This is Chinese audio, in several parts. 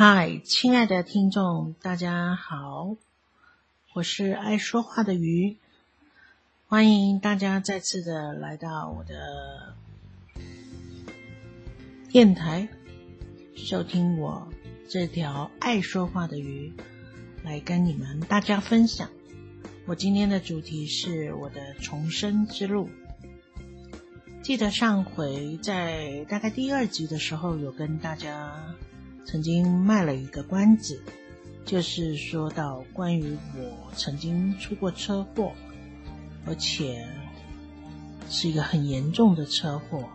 嗨，亲爱的听众，大家好，我是爱说话的鱼，欢迎大家再次的来到我的电台，收听我这条爱说话的鱼，来跟你们大家分享。我今天的主题是我的重生之路。记得上回在大概第二集的时候，有跟大家。曾经卖了一个关子，就是说到关于我曾经出过车祸，而且是一个很严重的车祸。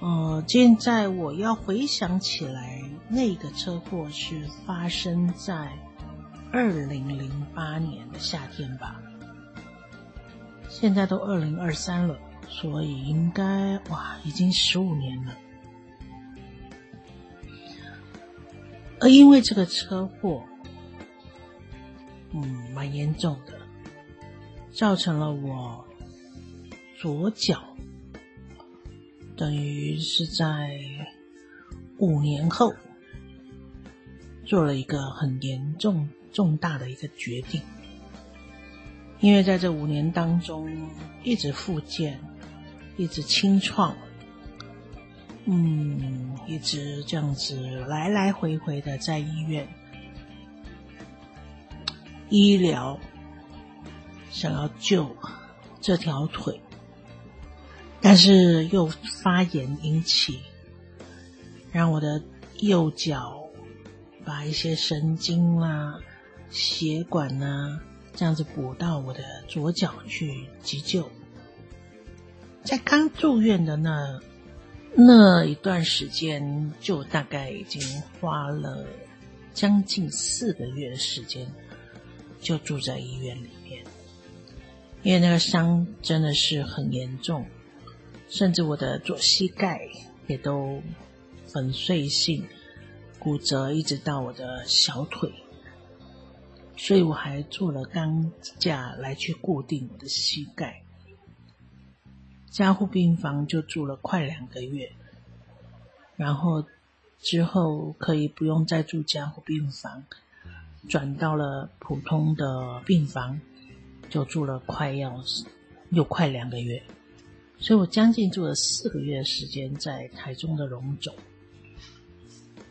呃，现在我要回想起来，那个车祸是发生在二零零八年的夏天吧。现在都二零二三了，所以应该哇，已经十五年了。而因为这个车祸，嗯，蛮严重的，造成了我左脚，等于是在五年后做了一个很严重、重大的一个决定。因为在这五年当中，一直复健，一直清创。嗯，一直这样子来来回回的在医院医疗，想要救这条腿，但是又发炎引起，让我的右脚把一些神经啦、血管呐这样子补到我的左脚去急救，在刚住院的那。那一段时间，就大概已经花了将近四个月的时间，就住在医院里面。因为那个伤真的是很严重，甚至我的左膝盖也都粉碎性骨折，一直到我的小腿，所以我还做了钢架来去固定我的膝盖。加护病房就住了快两个月，然后之后可以不用再住加护病房，转到了普通的病房，就住了快要又快两个月，所以我将近住了四个月时间在台中的荣总。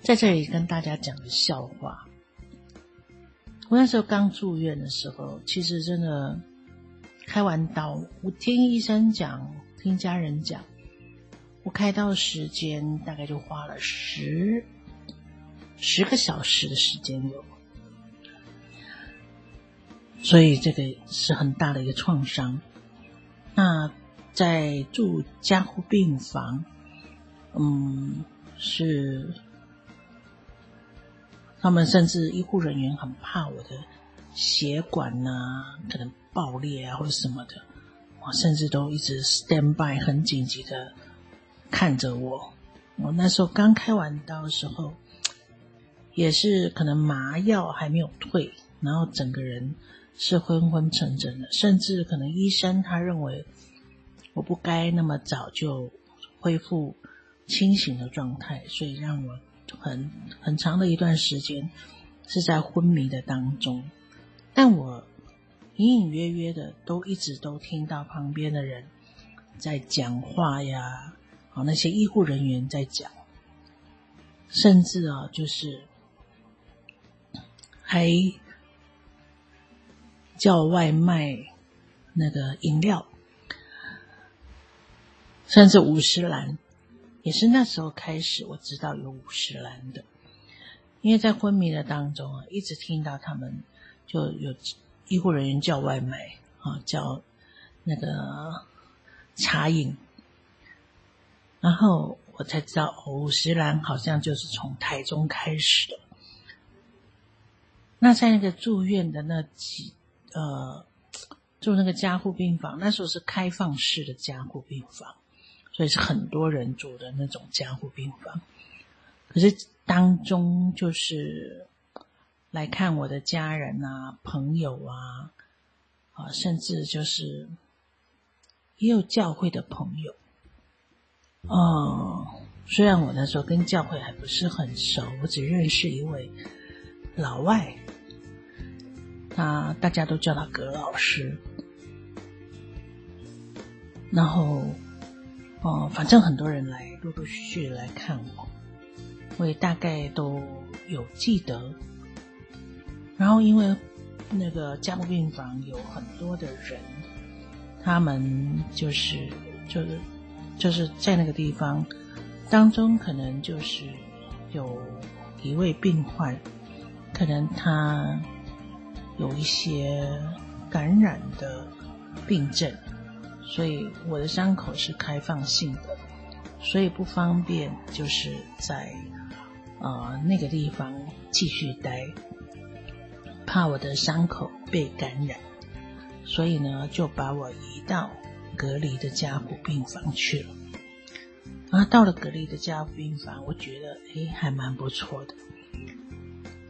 在这里跟大家讲个笑话，我那时候刚住院的时候，其实真的开完刀，我听医生讲。听家人讲，我开刀时间大概就花了十十个小时的时间有，所以这个是很大的一个创伤。那在住加护病房，嗯，是他们甚至医护人员很怕我的血管呐可能爆裂啊或者什么的。甚至都一直 stand by，很紧急的看着我。我那时候刚开完刀的时候，也是可能麻药还没有退，然后整个人是昏昏沉沉的，甚至可能医生他认为我不该那么早就恢复清醒的状态，所以让我很很长的一段时间是在昏迷的当中。但我。隐隐约约的，都一直都听到旁边的人在讲话呀，啊，那些医护人员在讲，甚至啊，就是还叫外卖那个饮料，甚至五十兰，也是那时候开始我知道有五十兰的，因为在昏迷的当中啊，一直听到他们就有。医护人员叫外卖啊，叫那个茶饮，然后我才知道五十兰好像就是从台中开始的。那在那个住院的那几呃，住那个加护病房，那时候是开放式的加护病房，所以是很多人住的那种加护病房。可是当中就是。来看我的家人啊、朋友啊，啊，甚至就是也有教会的朋友，哦，虽然我那时候跟教会还不是很熟，我只认识一位老外，他大家都叫他葛老师。然后，哦，反正很多人来，陆陆续续来看我，我也大概都有记得。然后因为那个加护病房有很多的人，他们就是就是就是在那个地方当中，可能就是有一位病患，可能他有一些感染的病症。所以我的伤口是开放性的，所以不方便就是在呃那个地方继续待，怕我的伤口被感染，所以呢就把我移到隔离的加护病房去了。然后到了隔离的加护病房，我觉得哎还蛮不错的，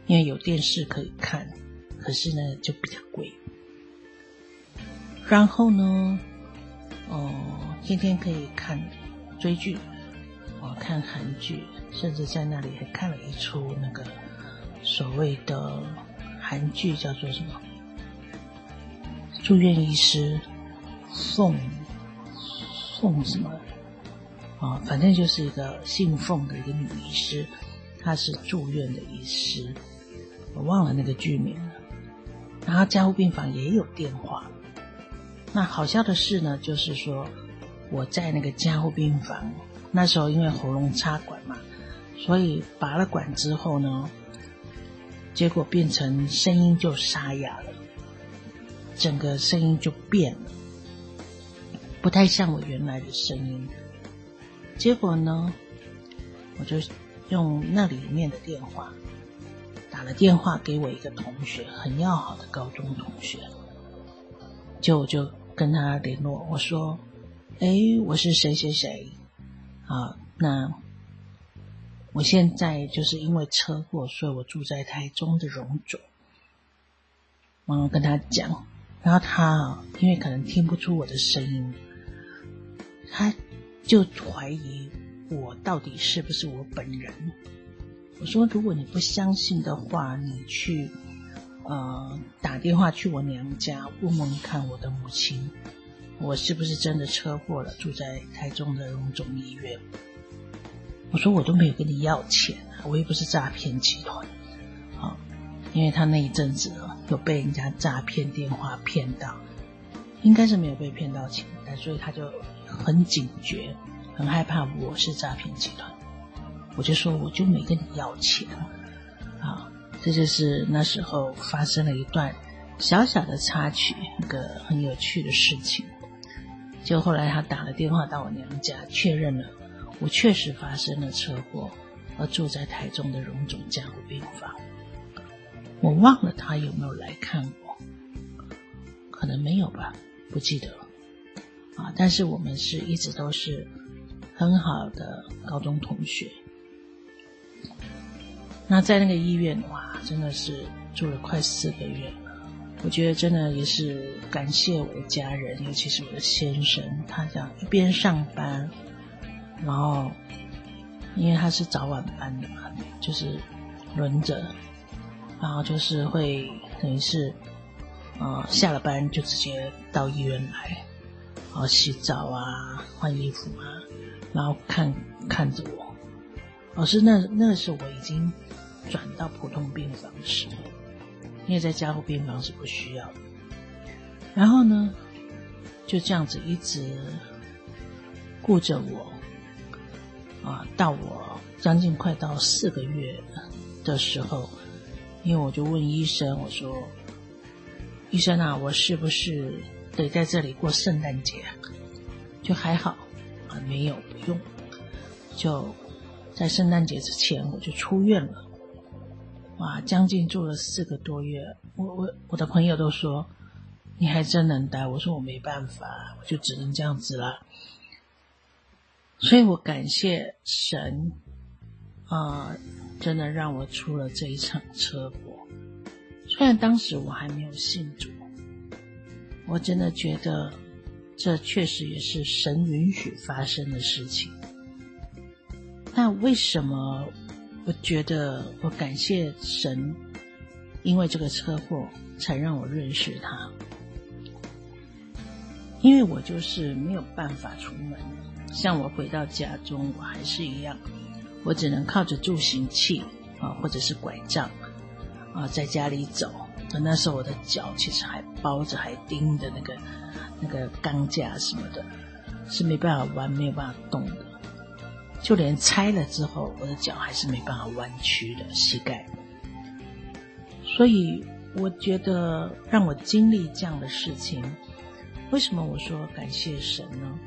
因为有电视可以看，可是呢就比较贵。然后呢？哦，天天可以看追剧，哦，看韩剧，甚至在那里还看了一出那个所谓的韩剧，叫做什么？住院医师宋，宋什么？啊，反正就是一个姓凤的一个女医师，她是住院的医师，我忘了那个剧名了。然后加护病房也有电话。那好笑的事呢，就是说我在那个加护病房，那时候因为喉咙插管嘛，所以拔了管之后呢，结果变成声音就沙哑了，整个声音就变了，不太像我原来的声音。结果呢，我就用那里面的电话打了电话给我一个同学，很要好的高中同学。就我就跟他联络，我说：“哎，我是谁谁谁，啊，那我现在就是因为车祸，所以我住在台中的荣总。”然后跟他讲，然后他因为可能听不出我的声音，他就怀疑我到底是不是我本人。我说：“如果你不相信的话，你去。”呃，打电话去我娘家问问看我的母亲，我是不是真的车祸了，住在台中的荣总医院。我说我都没有跟你要钱，我又不是诈骗集团，啊，因为他那一阵子有被人家诈骗电话骗到，应该是没有被骗到钱，但所以他就很警觉，很害怕我是诈骗集团。我就说我就没跟你要钱，啊。这就是那时候发生了一段小小的插曲，一个很有趣的事情。就后来他打了电话到我娘家，确认了我确实发生了车祸，而住在台中的荣总加护病房。我忘了他有没有来看我，可能没有吧，不记得了。啊，但是我们是一直都是很好的高中同学。那在那个医院，哇，真的是住了快四个月。我觉得真的也是感谢我的家人，尤其是我的先生，他想一边上班，然后因为他是早晚班的嘛，就是轮着，然后就是会等于是，呃，下了班就直接到医院来，然后洗澡啊、换衣服啊，然后看看着我。老师，那那是我已经。转到普通病房的时候，因为在加护病房是不需要的。然后呢，就这样子一直顾着我，啊，到我将近快到四个月的时候，因为我就问医生，我说：“医生啊，我是不是得在这里过圣诞节？”就还好啊，没有不用，就在圣诞节之前我就出院了。哇，将近住了四个多月，我我我的朋友都说你还真能待，我说我没办法，我就只能这样子了。所以我感谢神啊，真的让我出了这一场车祸。虽然当时我还没有信主，我真的觉得这确实也是神允许发生的事情。那为什么我觉得我感谢神，因为这个车祸才让我认识他？因为我就是没有办法出门，像我回到家中，我还是一样，我只能靠着助行器啊，或者是拐杖啊，在家里走。那时候我的脚其实还包着，还钉着那个那个钢架什么的，是没办法弯，没有办法动的。就连拆了之后，我的脚还是没办法弯曲的膝盖。所以我觉得让我经历这样的事情。为什么我说感谢神呢？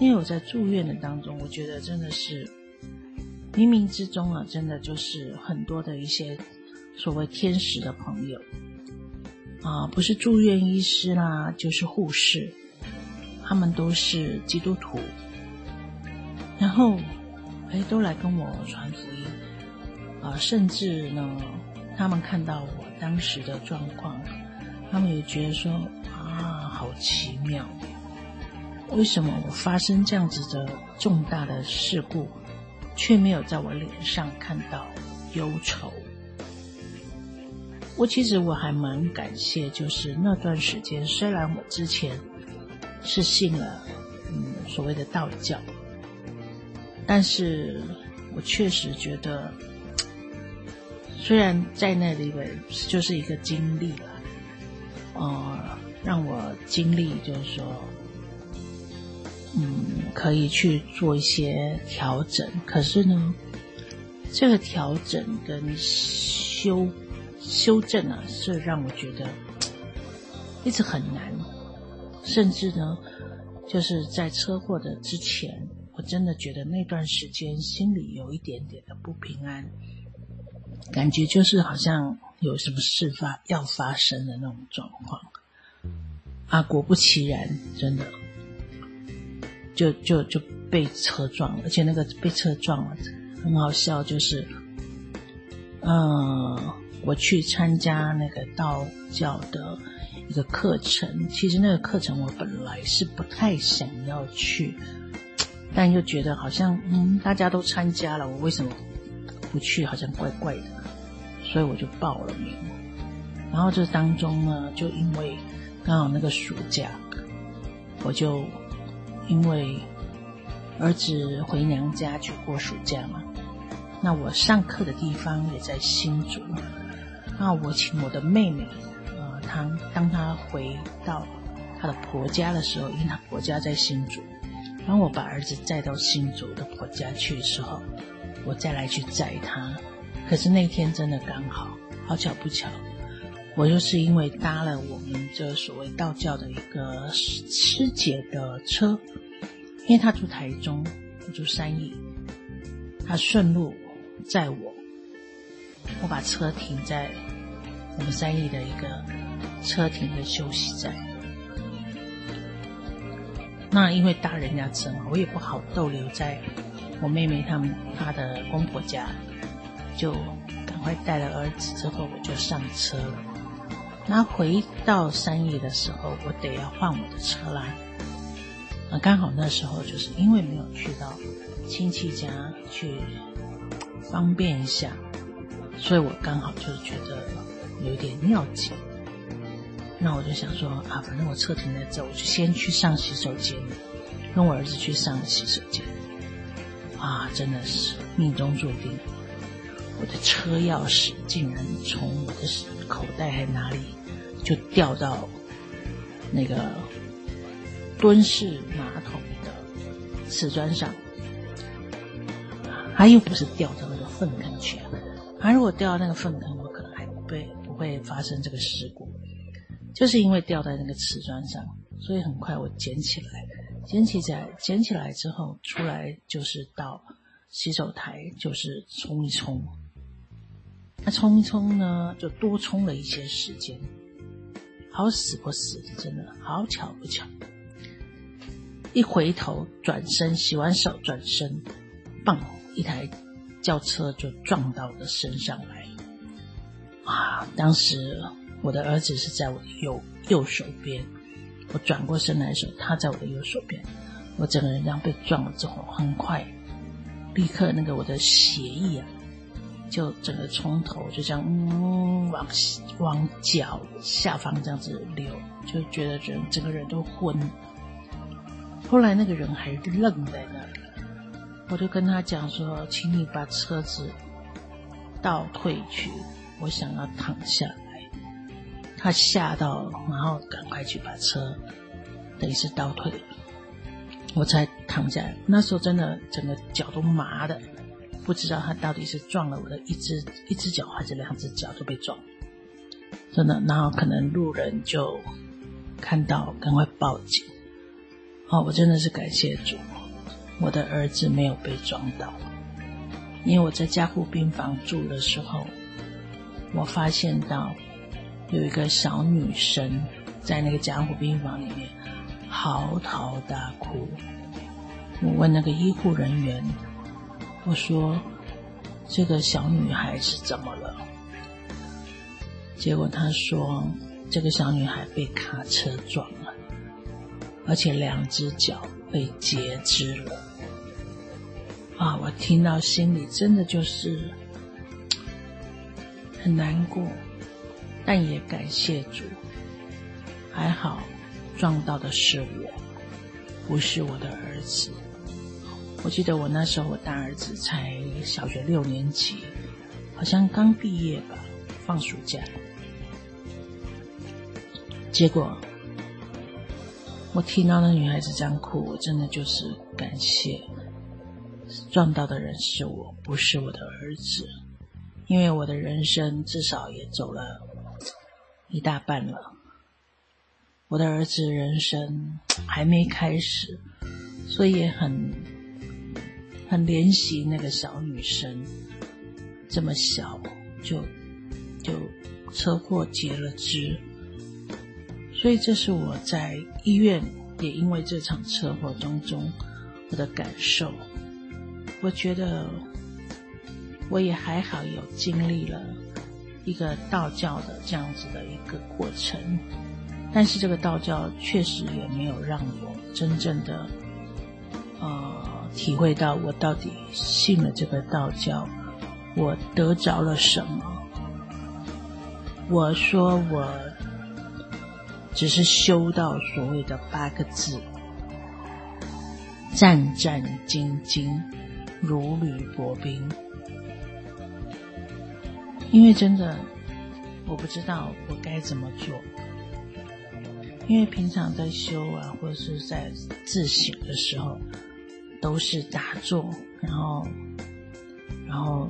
因为我在住院的当中，我觉得真的是冥冥之中啊，真的就是很多的一些所谓天使的朋友。啊，不是住院医师啦，就是护士，他们都是基督徒，然后哎都来跟我传福音。啊，甚至呢，他们看到我当时的状况，他们也觉得说啊。好奇妙，为什么我发生这样子的重大的事故，却没有在我脸上看到忧愁？我其实我还蛮感谢，就是那段时间，虽然我之前是信了嗯所谓的道教，但是我确实觉得，虽然在那里边就是一个经历了，呃。让我经历，就是说，嗯，可以去做一些调整。可是呢，这个调整跟修修正啊，是让我觉得一直很难。甚至呢，就是在车祸的之前，我真的觉得那段时间心里有一点点的不平安，感觉就是好像有什么事发要发生的那种状况。啊，果不其然，真的，就就就被车撞了，而且那个被车撞了很好笑，就是，嗯，我去参加那个道教的一个课程，其实那个课程我本来是不太想要去，但又觉得好像嗯大家都参加了，我为什么不去？好像怪怪的，所以我就报了名。然后这当中呢，就因为。刚好那个暑假，我就因为儿子回娘家去过暑假嘛，那我上课的地方也在新竹，那我请我的妹妹，呃，她当她回到她的婆家的时候，因为她婆家在新竹，然后我把儿子载到新竹的婆家去的时候，我再来去载他，可是那天真的刚好，好巧不巧。我就是因为搭了我们这所谓道教的一个师姐的车，因为她住台中，我住三义，她顺路载我，我把车停在我们三义的一个车停的休息站。那因为搭人家车嘛，我也不好逗留在我妹妹他们她的公婆家，就赶快带了儿子之后，我就上车了。那回到三义的时候，我得要换我的车啦。啊，刚好那时候就是因为没有去到亲戚家去方便一下，所以我刚好就是觉得有点尿急。那我就想说啊，反正我车停在这，我就先去上洗手间，跟我儿子去上洗手间。啊，真的是命中注定，我的车钥匙竟然从我的。口袋还哪里就掉到那个蹲式马桶的瓷砖上，它又不是掉到那个粪坑去，它如果掉到那个粪坑，我可能还不会不会发生这个事故，就是因为掉在那个瓷砖上，所以很快我捡起来，捡起来捡起来之后出来就是到洗手台，就是冲一冲。那冲一冲呢，就多冲了一些时间。好死不死，真的好巧不巧，一回头转身，洗完手转身，棒，一台轿车就撞到我的身上来。啊！当时我的儿子是在我的右右手边，我转过身来的时候，他在我的右手边。我整个人这样被撞了之后，很快立刻那个我的血液啊，就整个从头就这样嗯往往脚下方这样子流，就觉得人整个人都昏。后来那个人还愣在那里，我就跟他讲说：“请你把车子倒退去，我想要躺下来。”他吓到，然后赶快去把车等于是倒退，我才躺下来。那时候真的整个脚都麻的，不知道他到底是撞了我的一只一只脚还是两只脚都被撞，真的。然后可能路人就看到，赶快报警。哦，我真的是感谢主，我的儿子没有被撞到，因为我在加护病房住的时候，我发现到有一个小女生在那个加护病房里面嚎啕大哭。我问那个医护人员，我说这个小女孩是怎么了？结果他说这个小女孩被卡车撞了。而且两只脚被截肢了啊！我听到心里真的就是很难过，但也感谢主，还好撞到的是我，不是我的儿子。我记得我那时候我大儿子才小学六年级，好像刚毕业吧，放暑假，结果。我听到那女孩子这样哭，我真的就是感谢撞到的人是我，不是我的儿子，因为我的人生至少也走了一大半了，我的儿子人生还没开始，所以也很很怜惜那个小女生，这么小就就车祸截了肢。所以这是我在医院也因为这场车祸当中我的感受。我觉得我也还好，有经历了一个道教的这样子的一个过程，但是这个道教确实也没有让我真正的呃体会到我到底信了这个道教，我得着了什么。我说我。只是修到所谓的八个字，战战兢兢，如履薄冰。因为真的，我不知道我该怎么做。因为平常在修啊，或者是在自省的时候，都是打坐，然后，然后，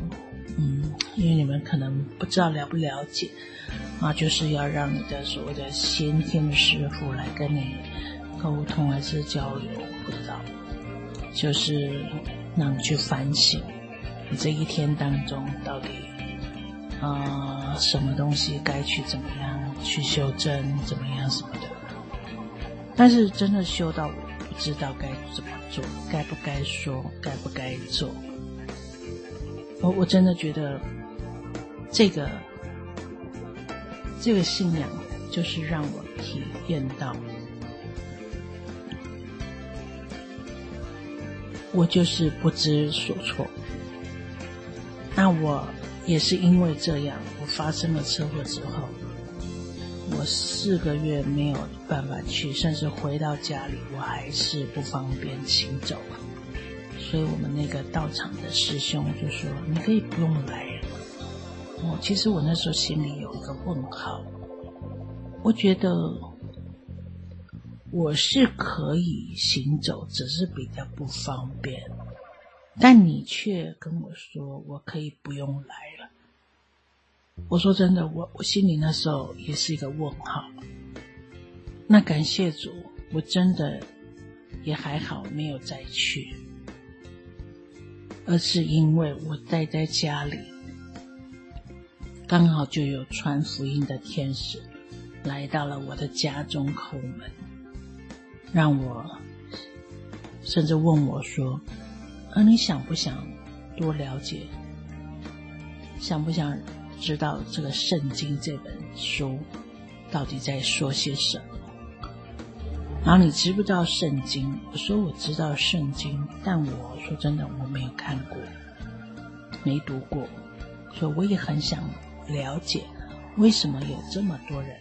嗯，因为你们可能不知道了不了解。啊，就是要让你的所谓的先天的师傅来跟你沟通还是交流，不知道，就是让你去反省你这一天当中到底啊什么东西该去怎么样去修正，怎么样什么的。但是真的修到我知道该怎么做，该不该说，该不该做，我我真的觉得这个。这个信仰就是让我体验到，我就是不知所措。那我也是因为这样，我发生了车祸之后，我四个月没有办法去，甚至回到家里我还是不方便行走。所以我们那个道场的师兄就说：“你可以不用来。”我，其实我那时候心里有一个问号，我觉得我是可以行走，只是比较不方便，但你却跟我说我可以不用来。我说真的，我我心里那时候也是一个问号。那感谢主，我真的也还好，没有再去，而是因为我待在家里。刚好就有传福音的天使来到了我的家中叩门，让我甚至问我说：“啊，你想不想多了解？想不想知道这个圣经这本书到底在说些什么？”然后你知不知道圣经？我说我知道圣经，但我说真的我没有看过，没读过，所以我也很想了解为什么有这么多人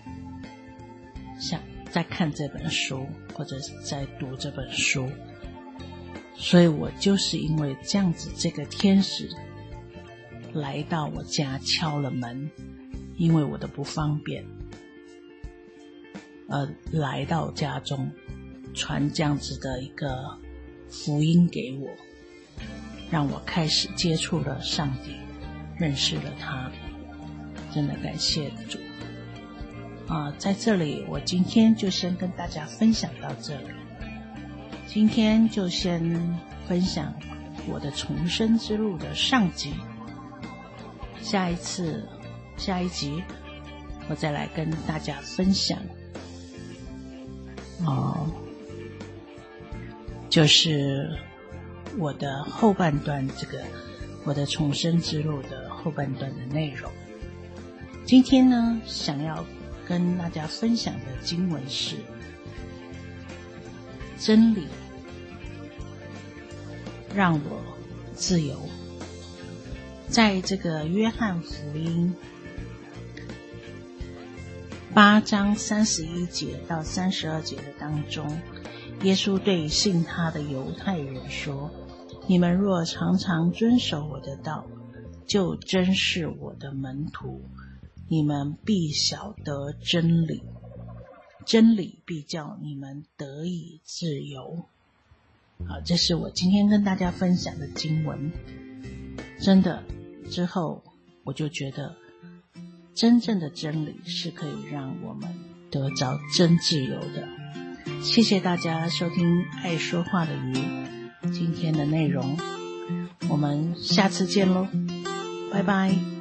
想在看这本书或者在读这本书。所以我就是因为这样子，这个天使来到我家敲了门，因为我的不方便。呃，来到家中，传这样子的一个福音给我，让我开始接触了上帝，认识了他，真的感谢主。啊，在这里，我今天就先跟大家分享到这里。今天就先分享我的重生之路的上集，下一次下一集我再来跟大家分享。哦，就是我的后半段，这个我的重生之路的后半段的内容。今天呢，想要跟大家分享的经文是真理，让我自由。在这个约翰福音。八章三十一节到三十二节的当中，耶稣对信他的犹太人说：“你们若常常遵守我的道，就真是我的门徒。你们必晓得真理，真理必叫你们得以自由。”好，这是我今天跟大家分享的经文。真的，之后我就觉得。真正的真理是可以让我们得着真自由的。谢谢大家收听爱说话的鱼今天的内容，我们下次见喽，拜拜。